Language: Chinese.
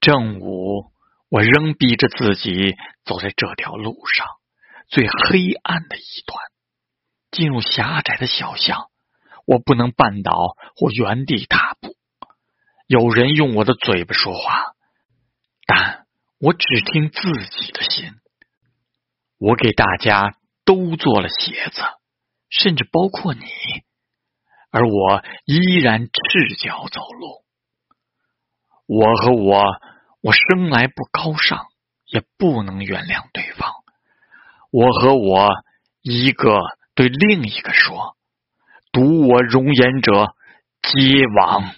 正午，我仍逼着自己走在这条路上最黑暗的一段，进入狭窄的小巷。我不能绊倒或原地踏步。有人用我的嘴巴说话，但我只听自己的心。我给大家都做了鞋子，甚至包括你，而我依然赤脚走路。我和我，我生来不高尚，也不能原谅对方。我和我，一个对另一个说：“读我容颜者，皆亡。”